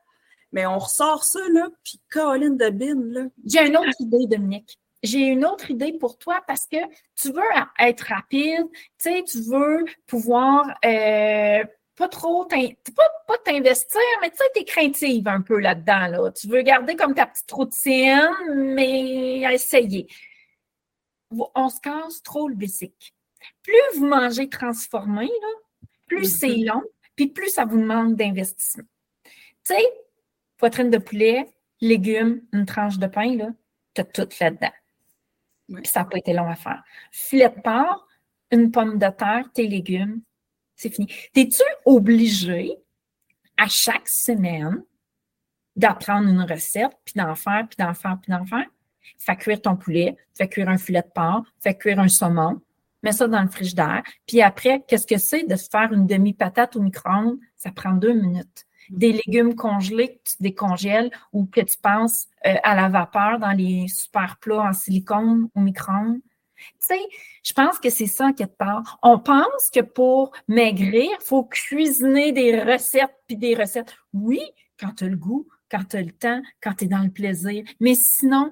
Mais on ressort ça, là, puis Caroline de Bine, là. J'ai une autre idée, Dominique. J'ai une autre idée pour toi parce que tu veux être rapide, tu sais, tu veux pouvoir euh, pas trop, pas, pas t'investir, mais tu sais, t'es craintive un peu là-dedans. Là. Tu veux garder comme ta petite routine, mais essayer. On se casse trop le basic. Plus vous mangez transformé, là, plus mm-hmm. c'est long, puis plus ça vous demande d'investissement. Tu sais, poitrine de poulet, légumes, une tranche de pain, là, tu as tout là-dedans. Puis ça n'a pas été long à faire. Filet de porc, une pomme de terre, tes légumes, c'est fini. T'es-tu obligé à chaque semaine d'apprendre une recette, puis d'en faire, puis d'en faire, puis d'en faire? Fais cuire ton poulet, fais cuire un filet de porc, fais cuire un saumon, mets ça dans le frigidaire. Puis après, qu'est-ce que c'est de se faire une demi-patate au micro-ondes? Ça prend deux minutes. Des légumes congelés que tu décongèles ou que tu penses euh, à la vapeur dans les super plats en silicone au micro-ondes. Tu sais, je pense que c'est ça quelque part. On pense que pour maigrir, il faut cuisiner des recettes puis des recettes. Oui, quand tu as le goût, quand tu as le temps, quand tu es dans le plaisir. Mais sinon,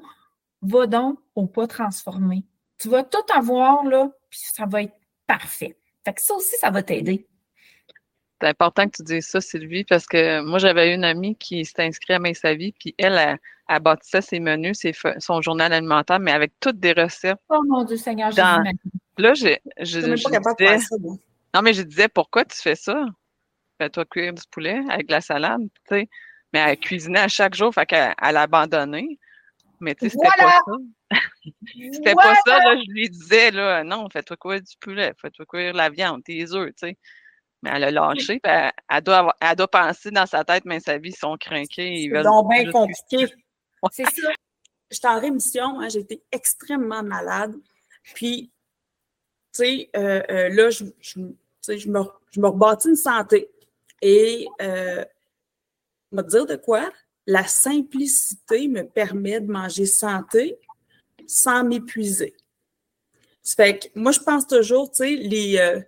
va donc au pas transformé. Tu vas tout avoir là, puis ça va être parfait. Fait que ça aussi, ça va t'aider. C'est important que tu dises ça, Sylvie, parce que moi, j'avais une amie qui s'est inscrite à Main Sa Vie, puis elle, elle, bâtissait ses menus, ses, son journal alimentaire, mais avec toutes des recettes. Oh mon Dieu Seigneur, dans... Là, je, je, je, disais, non, mais je disais, pourquoi tu fais ça? Fais-toi cuire du poulet avec de la salade, tu sais. Mais elle cuisinait à chaque jour, fait qu'elle elle a abandonné. Mais tu sais, c'était pas ça. c'était pas ça, là, je lui disais, là, non, fais-toi cuire du poulet, fais-toi cuire la viande, tes œufs, tu sais. Mais elle a lâché. Elle, elle, doit avoir, elle doit penser dans sa tête, mais sa vie, ils sont craqués. C'est donc bien compliqué. C'est ça. J'étais en rémission, hein, j'ai été extrêmement malade. Puis, tu sais, euh, euh, là, je, je, je, me, je me rebâtis une santé. Et, euh, me dire de quoi? La simplicité me permet de manger santé sans m'épuiser. Ça fait que moi, je pense toujours, tu sais, les, euh,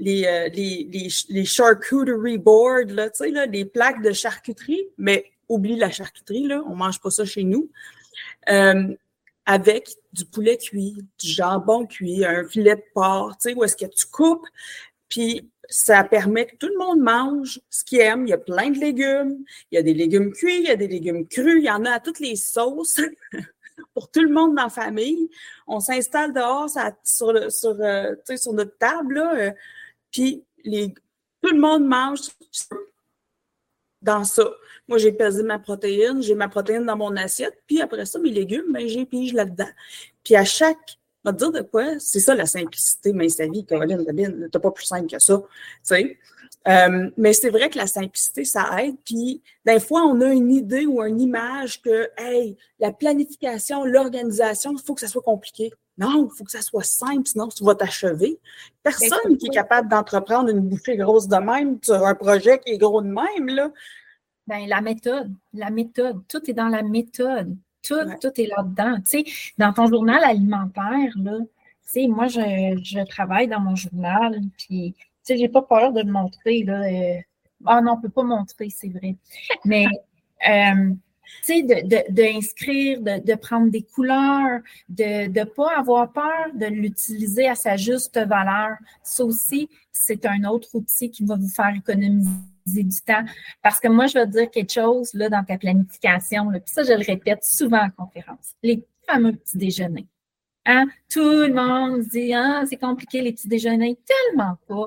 les, euh, les, les, les, charcuterie boards, là, tu sais, là, les plaques de charcuterie, mais oublie la charcuterie, là, on mange pas ça chez nous. Euh, avec du poulet cuit, du jambon cuit, un filet de porc, tu sais, où est-ce que tu coupes, puis ça permet que tout le monde mange ce qu'il aime. Il y a plein de légumes, il y a des légumes cuits, il y a des légumes crus, il y en a à toutes les sauces. pour tout le monde dans la famille. On s'installe dehors sur, euh, sur notre table, là, puis les, tout le monde mange dans ça. Moi, j'ai pesé ma protéine, j'ai ma protéine dans mon assiette, puis après ça, mes légumes, ben, j'ai pige là-dedans. Puis à chaque, va te dire de quoi, c'est ça la simplicité, mais sa vie, Caroline t'as pas plus simple que ça. Euh, mais c'est vrai que la simplicité, ça aide. Puis, des fois, on a une idée ou une image que, hey, la planification, l'organisation, il faut que ça soit compliqué. Non, il faut que ça soit simple, sinon tu vas t'achever. Personne qui est capable d'entreprendre une bouffée grosse de même sur un projet qui est gros de même, là. Bien, la méthode, la méthode, tout est dans la méthode. Tout, tout est là-dedans. Tu sais, dans ton journal alimentaire, là, tu sais, moi, je, je, travaille dans mon journal, puis, tu sais, j'ai pas peur de le montrer, là. Euh, ah non, on peut pas montrer, c'est vrai. Mais, euh, tu sais, d'inscrire, de, prendre des couleurs, de ne pas avoir peur de l'utiliser à sa juste valeur. Ça aussi, c'est un autre outil qui va vous faire économiser du temps. Parce que moi, je vais dire quelque chose dans ta planification, puis ça, je le répète souvent en conférence. Les fameux petits déjeuners. Hein? Tout le monde dit Ah, c'est compliqué les petits déjeuners. Tellement pas.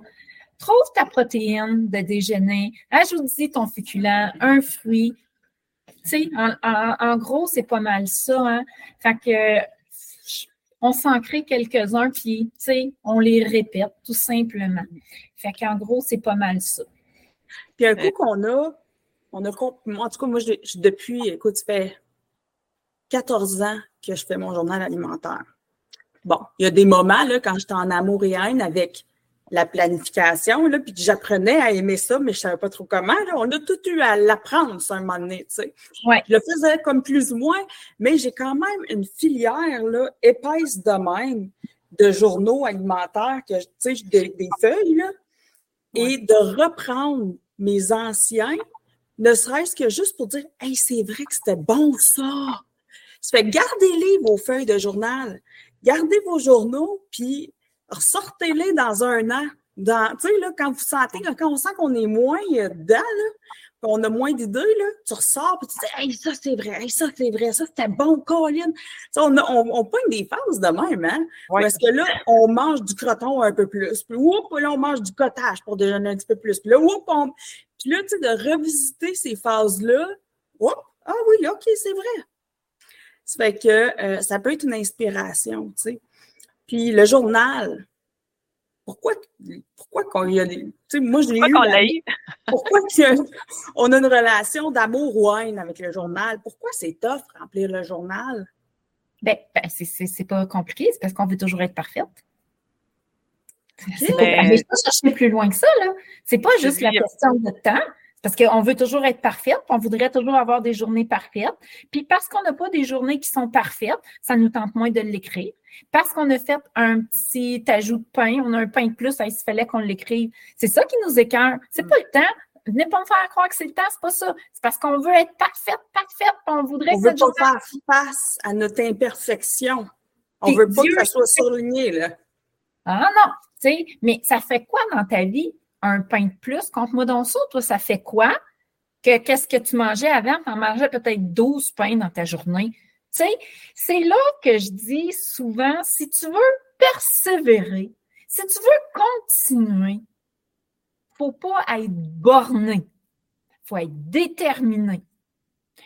Trouve ta protéine de déjeuner, ajoute-y ton féculent, un fruit, sais, en, gros, c'est pas mal ça. Hein? Fait que on s'en crée quelques-uns, puis on les répète tout simplement. Fait qu'en gros, c'est pas mal ça. Puis un coup qu'on a, on a, en tout cas, moi, je, depuis, écoute, ça fait 14 ans que je fais mon journal alimentaire. Bon, il y a des moments, là, quand j'étais en amour et haine avec la planification, là, puis que j'apprenais à aimer ça, mais je savais pas trop comment. On a tout eu à l'apprendre, ça, un moment donné, tu sais. Je le faisais comme plus ou moins, mais j'ai quand même une filière, là, épaisse de même, de journaux alimentaires, que, tu sais, des, des feuilles, là, et de reprendre mes anciens, ne serait-ce que juste pour dire, hey, c'est vrai que c'était bon, ça. Ça fait gardez-les, vos feuilles de journal. Gardez vos journaux, puis ressortez-les dans un an. Dans, tu sais, là, quand vous sentez, quand on sent qu'on est moins dedans, là, qu'on a moins d'idées, là, tu ressors et tu dis Hey, ça c'est vrai, hey, ça c'est vrai, ça c'était bon, Colin. on, on, on pogne des phases de même, hein? Parce que là, on mange du croton un peu plus. Puis là, on mange du cottage pour déjeuner un petit peu plus. Puis là, on... Puis là, tu sais, de revisiter ces phases-là, ah oui, OK, c'est vrai. Ça fait que euh, ça peut être une inspiration, tu sais. Puis le journal, pourquoi, pourquoi qu'on y a des. Tu sais, moi, je l'ai eu. pourquoi on a une relation d'amour ou haine avec le journal? Pourquoi c'est tough remplir le journal? Ben, ben c'est pas compliqué, c'est parce qu'on veut toujours être parfaite. Okay. Ben, mais je pas chercher plus loin que ça, là. C'est pas juste la question de temps. Parce qu'on veut toujours être parfaite, on voudrait toujours avoir des journées parfaites. Puis parce qu'on n'a pas des journées qui sont parfaites, ça nous tente moins de l'écrire. Parce qu'on a fait un petit ajout de pain, on a un pain de plus, il fallait qu'on l'écrive. C'est ça qui nous écœure. C'est pas le temps. Venez pas me faire croire que c'est le temps, c'est pas ça. C'est parce qu'on veut être parfaite, parfaite, on voudrait on veut pas faire face à notre imperfection. On veut pas que ça soit surligné, là. Ah non, tu sais, mais ça fait quoi dans ta vie? Un pain de plus? Compte-moi dans ça, toi, ça fait quoi? Que qu'est-ce que tu mangeais avant? Tu en mangeais peut-être 12 pains dans ta journée. Tu sais, c'est là que je dis souvent, si tu veux persévérer, si tu veux continuer, faut pas être borné. faut être déterminé.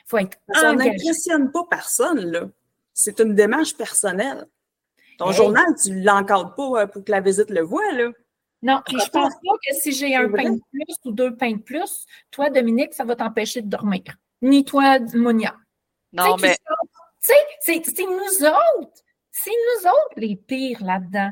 faut être Ça n'impressionne pas personne, là. C'est une démarche personnelle. Ton journal, tu ne l'encadres pas euh, pour que la visite le voie, là. Non, puis je pense pas que si j'ai un pain de plus ou deux pains de plus, toi, Dominique, ça va t'empêcher de dormir. Ni toi, Monia. Non, mais. Tu sais, c'est nous autres. C'est nous autres les pires là-dedans.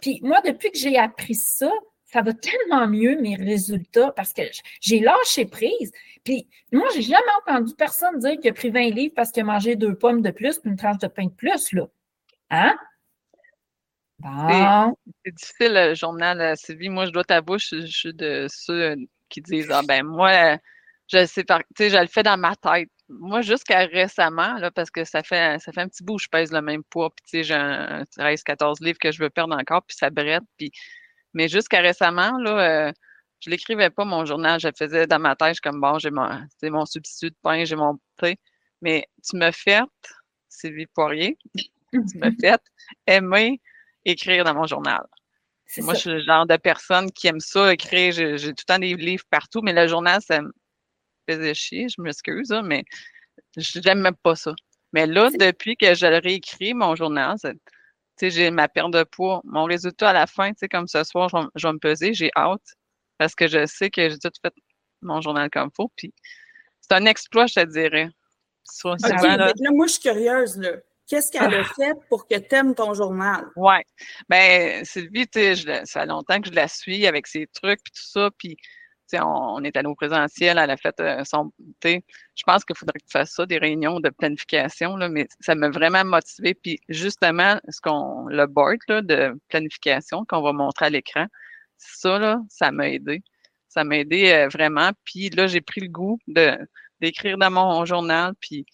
Puis moi, depuis que j'ai appris ça, ça va tellement mieux mes résultats parce que j'ai lâché prise. Puis moi, j'ai jamais entendu personne dire qu'il a pris 20 livres parce qu'il a mangé deux pommes de plus puis une tranche de pain de plus, là. Hein? C'est difficile, le journal, euh, Sylvie. Moi, je dois ta bouche, je suis de ceux qui disent Ah ben moi, je sais pas, tu sais, je le fais dans ma tête. Moi, jusqu'à récemment, là, parce que ça fait ça fait un petit bout je pèse le même poids, puis tu sais, j'ai un 13-14 livres que je veux perdre encore, puis ça brette. Puis... Mais jusqu'à récemment, là, euh, je l'écrivais pas mon journal, je le faisais dans ma tête, comme bon, j'ai mon, mon substitut de pain, j'ai mon thé. Mais tu me fais, Sylvie Poirier, tu me fais aimer écrire dans mon journal. Moi, je suis le genre de personne qui aime ça, écrire. J'ai, tout le temps des livres partout, mais le journal, ça me faisait chier, je m'excuse, hein, mais j'aime même pas ça. Mais là, depuis que je réécrit, mon journal, j'ai ma perte de poids, mon résultat à la fin, comme ce soir, je vais, me peser, j'ai hâte parce que je sais que j'ai tout fait mon journal comme il faut. Puis c'est un exploit, je te dirais. là, moi, je suis curieuse. Là. Qu'est-ce qu'elle a fait pour que tu aimes ton journal? Oui. Ben, Sylvie, tu sais, ça fait longtemps que je la suis avec ses trucs et tout ça. Puis, tu sais, on, est allé au présentiel, elle a fait euh, son. Je pense qu'il faudrait que tu fasses ça, des réunions de planification, là, mais ça m'a vraiment motivé. Puis, justement, ce qu'on, le board là, de planification qu'on va montrer à l'écran, ça, là, ça m'a aidé. Ça m'a aidé euh, vraiment. Puis là, j'ai pris le goût de d'écrire dans mon journal. Puis,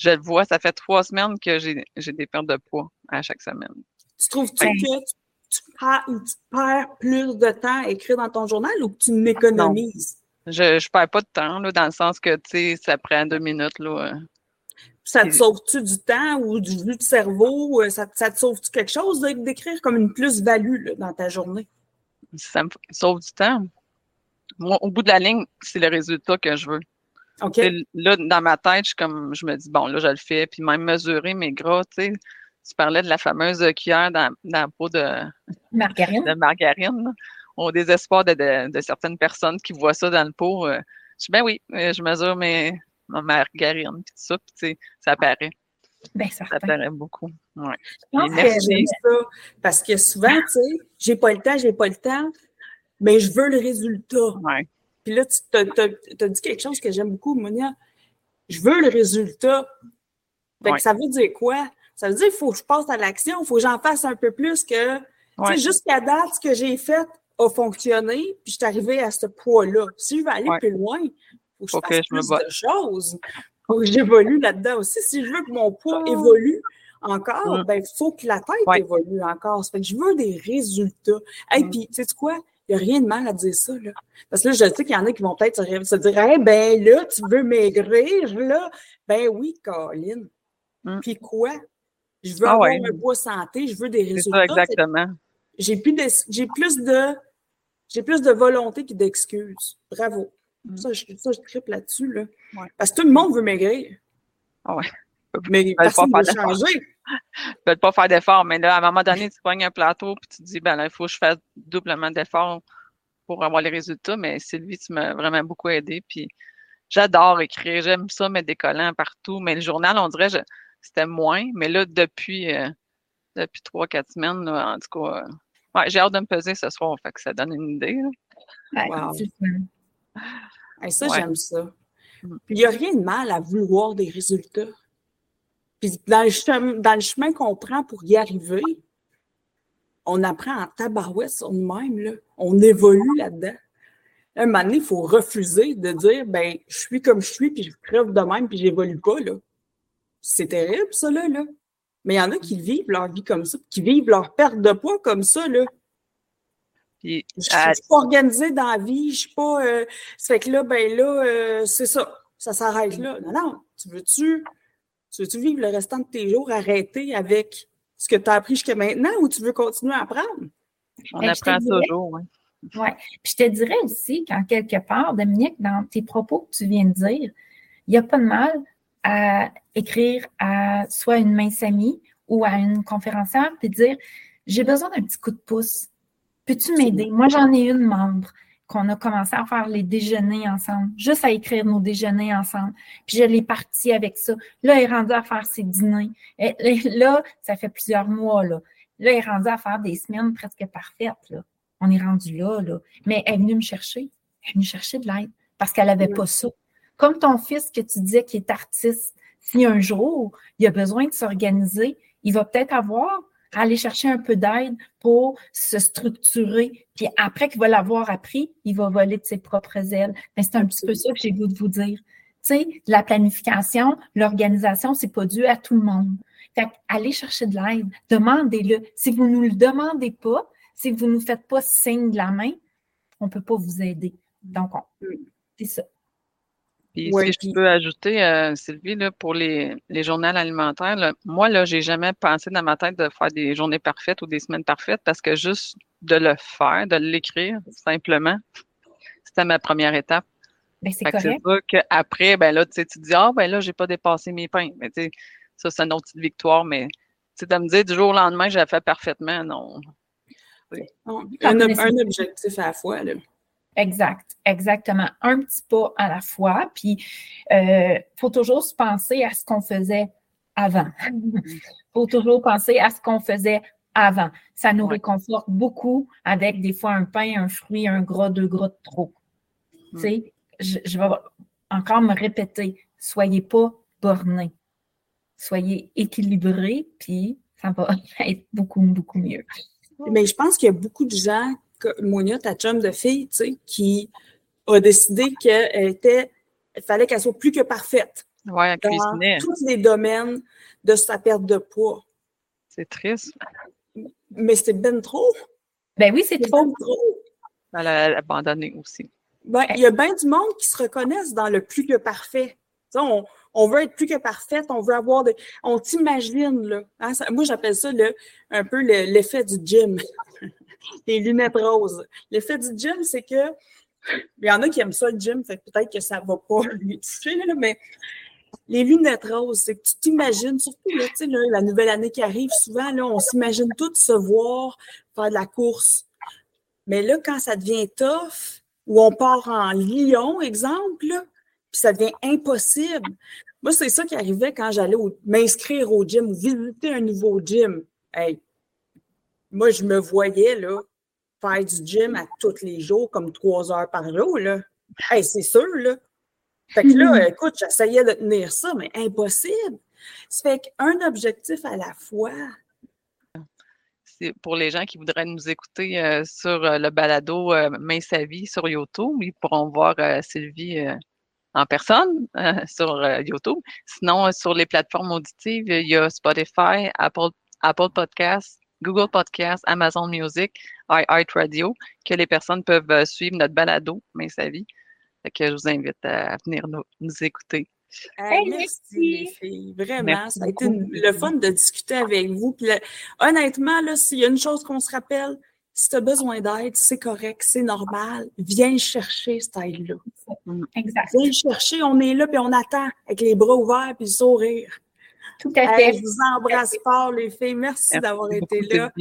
je le vois, ça fait trois semaines que j'ai des pertes de poids à chaque semaine. Tu trouves-tu que tu, perds, plus de temps à écrire dans ton journal ou que tu n'économises? Je ne perds pas de temps, là, dans le sens que, tu sais, ça prend deux minutes, là. Ça te sauve-tu du temps ou du, du cerveau? Ça, ça te sauve-tu quelque chose d'écrire comme une plus-value dans ta journée? Ça me sauve du temps. Moi, au bout de la ligne, c'est le résultat que je veux. Là, dans ma tête, je, comme, je me dis, bon, là, je le fais, puis même mesurer mes gras, tu sais. Tu parlais de la fameuse cuillère dans, dans la peau de margarine, de margarine au désespoir de, de, certaines personnes qui voient ça dans le pot. je dis, ben oui, euh, je mesure mes, ma margarine, puis tout ça, puis tu sais, ça apparaît. Bien, ça plairait beaucoup. Ouais. merci. Ça, parce que souvent, tu sais, j'ai pas le temps, j'ai pas le temps, mais je veux le résultat. Ouais. Puis là, tu as, dit quelque chose que j'aime beaucoup, Monia. Je veux le résultat. Fait que ça veut dire quoi? Ça veut dire qu'il faut que je passe à l'action, il faut que j'en fasse un peu plus que. Tu sais, jusqu'à date, ce que j'ai fait a fonctionné, puis je suis arrivée à ce poids-là. Si je veux aller plus loin, il faut que je fasse plus de choses. Il faut que j'évolue là-dedans aussi. Si je veux que mon poids ah. évolue encore, il ben, faut que la tête évolue encore. Ça fait que je veux des résultats. Et mm. puis, tu sais quoi? Il n'y a rien de mal à dire ça, là. Parce que là, je sais qu'il y en a qui vont peut-être se, dire, eh ben là, tu veux maigrir, là? Ben oui, Colin. Mm. Puis quoi? Je veux ah avoir un poids santé, je veux des résultats. Ça, exactement. J'ai plus de, j'ai plus de, j'ai plus de volonté que d'excuses. Bravo. Mm. Ça, je, ça, je triple là-dessus, là. Parce que tout le monde veut maigrir. Ah ouais. Mais personne ne veut changer. ne pas faire d'efforts, mais là, à un moment donné, tu pognes un plateau et tu te dis, ben là, il faut que je fasse doublement d'efforts pour avoir les résultats. Mais Sylvie, tu m'as vraiment beaucoup aidé. Puis j'adore écrire, j'aime ça, mettre des collants partout. Mais le journal, on dirait, c'était moins. Mais là, depuis, euh, depuis trois, quatre semaines, en tout cas, euh, j'ai hâte de me peser ce soir. Fait que ça donne une idée. wow. ça, j'aime ça. Mm. Puis il n'y a rien de mal à vouloir des résultats. Puis dans le chemin, dans le chemin qu'on prend pour y arriver, on apprend en tabarouette sur nous-mêmes. Là. On évolue là-dedans. un moment donné, il faut refuser de dire ben, je suis comme je suis, puis je crève de même, puis j'évolue pas. Là. C'est terrible, ça, là, là. Mais il y en a qui vivent leur vie comme ça, qui vivent leur perte de poids comme ça, là. je ne suis pas organisée dans la vie, je suis pas. Euh, ça fait que là, ben là, euh, c'est ça. Ça s'arrête là. Non, non. Tu veux-tu tu veux-tu vivre le restant de tes jours arrêté avec ce que tu as appris jusqu'à maintenant ou tu veux continuer à apprendre? On apprend toujours, oui. Oui. Puis je te dirais aussi qu'en quelque part, Dominique, dans tes propos que tu viens de dire, il n'y a pas de mal à écrire à soit une mince amie ou à une conférencière et dire J'ai besoin d'un petit coup de pouce. Peux-tu m'aider? Moi, j'en ai une membre qu'on a commencé à faire les déjeuners ensemble, juste à écrire nos déjeuners ensemble. Puis je l'ai parti avec ça. Là, elle est rendue à faire ses dîners. Et là, ça fait plusieurs mois. Là, là elle est rendue à faire des semaines presque parfaites. Là. On est rendu là, là. Mais elle est venue me chercher. Elle est venue chercher de l'aide parce qu'elle n'avait pas ça. Comme ton fils que tu disais qui est artiste, si un jour il a besoin de s'organiser, il va peut-être avoir aller chercher un peu d'aide pour se structurer. Puis après qu'il va l'avoir appris, il va voler de ses propres ailes. Mais c'est un petit peu ça que j'ai goût de vous dire. Tu sais, la planification, l'organisation, c'est pas dû à tout le monde. Fait allez chercher de l'aide, demandez-le. Si vous ne nous le demandez pas, si vous ne nous faites pas signe de la main, on ne peut pas vous aider. Donc, c'est ça. Puis si je peux ajouter, euh, Sylvie, là, pour les, les journaux alimentaires, là, moi, là, j'ai jamais pensé dans ma tête de faire des journées parfaites ou des semaines parfaites parce que juste de le faire, de l'écrire, simplement, c'était ma première étape. Ben, c'est correct. C'est qu'après, ben là, tu sais, tu te dis, ah, ben là, j'ai pas dépassé mes pains. Mais tu sais, ça, c'est une autre petite victoire, mais tu sais, de me dire du jour au lendemain, j'ai fait parfaitement, non. Un, un, objectif à la fois, là. Exact, exactement. Un petit pas à la fois. Puis, il euh, faut toujours se penser à ce qu'on faisait avant. Il faut toujours penser à ce qu'on faisait avant. Ça nous réconforte beaucoup avec des fois un pain, un fruit, un gras, deux gras de trop. Tu sais, je, je, vais encore me répéter, soyez pas bornés. Soyez équilibrés, puis ça va être beaucoup, beaucoup mieux. Mais je pense qu'il y a beaucoup de gens Monia, ta chum de fille, tu sais, qui a décidé qu'elle était, il fallait qu'elle soit plus que parfaite. Elle dans tous les domaines de sa perte de poids. C'est triste. Mais c'est ben trop. Ben oui, c'est trop. Ben trop. Elle a abandonné aussi. Ben, il y a bien du monde qui se reconnaissent dans le plus que parfait. On, on, veut être plus que parfaite, on veut avoir des. On t'imagine, là. Hein, moi, j'appelle ça le, un peu l'effet du gym les lunettes roses. L'effet du gym, c'est que il y en a qui aiment ça le gym, fait peut-être que ça va pas lui toucher, mais les lunettes roses, c'est que tu t'imagines, surtout là, la nouvelle année qui arrive, souvent, là, on s'imagine tous se voir faire de la course. Mais là, quand ça devient tough, ou on part en Lyon, exemple, puis ça devient impossible, Moi, c'est ça qui arrivait quand j'allais m'inscrire au gym ou visiter un nouveau gym. Hey, moi, je me voyais là, faire du gym à tous les jours, comme trois heures par jour. Là. Hey, c'est sûr, là. Fait que là, écoute, j'essayais de tenir ça, mais impossible. Ça fait qu'un objectif à la fois. C'est pour les gens qui voudraient nous écouter euh, sur euh, le balado euh, Main sa vie sur YouTube, ils pourront voir Sylvie en personne sur YouTube. Sinon, sur les plateformes auditives, il y a Spotify, Apple, Apple Podcasts, Google Podcasts, Amazon Music, iHeartRadio, que les personnes peuvent suivre notre balado Main sa vie. Fait que je vous invite à venir nous, écouter. merci, les filles. Vraiment, ça a été le fun de discuter avec vous. honnêtement, là, s'il y a une chose qu'on se rappelle, si tu as besoin d'aide, c'est correct, c'est normal. Viens chercher cette aide-là. Exact. Viens chercher, on est là, puis on attend avec les bras ouverts puis le sourire. Tout à fait. je vous embrasse fort, les filles. Merci, d'avoir été là.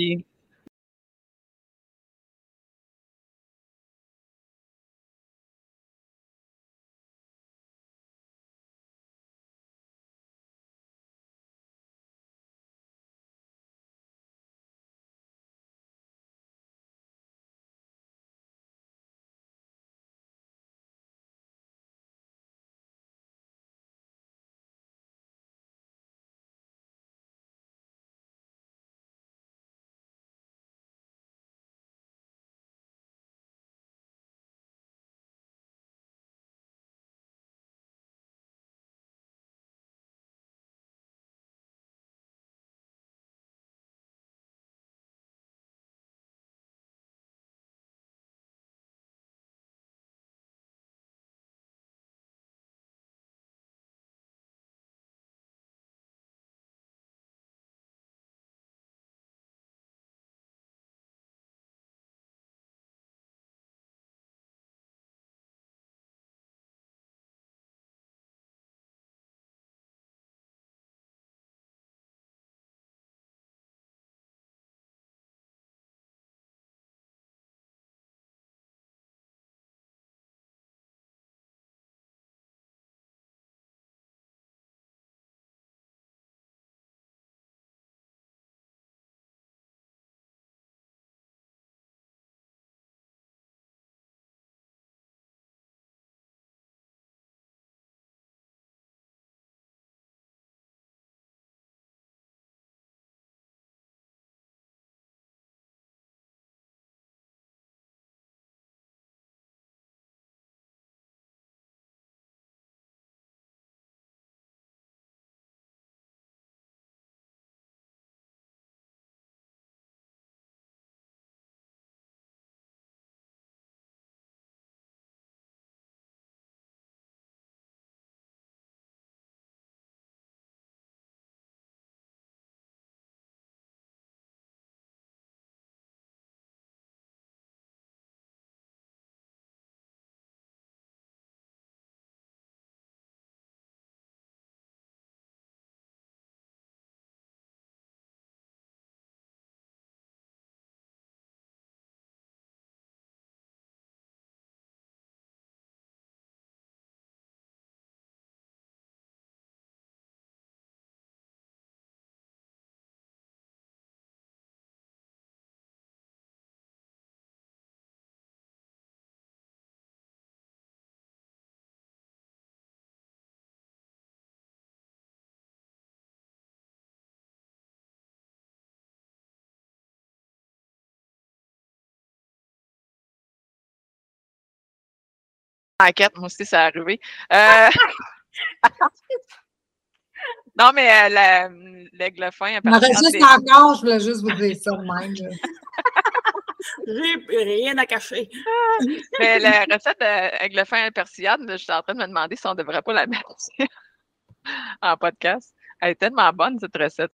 Enquête, moi aussi, ça arrivé. Euh... non, mais euh, l'aigle fin. Il reste encore, je voulais juste vous dire ça de même. J'ai rien à cacher. mais la recette d'aigle fin à persillade, je suis en train de me demander si on ne devrait pas la mettre en podcast. Elle est tellement bonne, cette recette.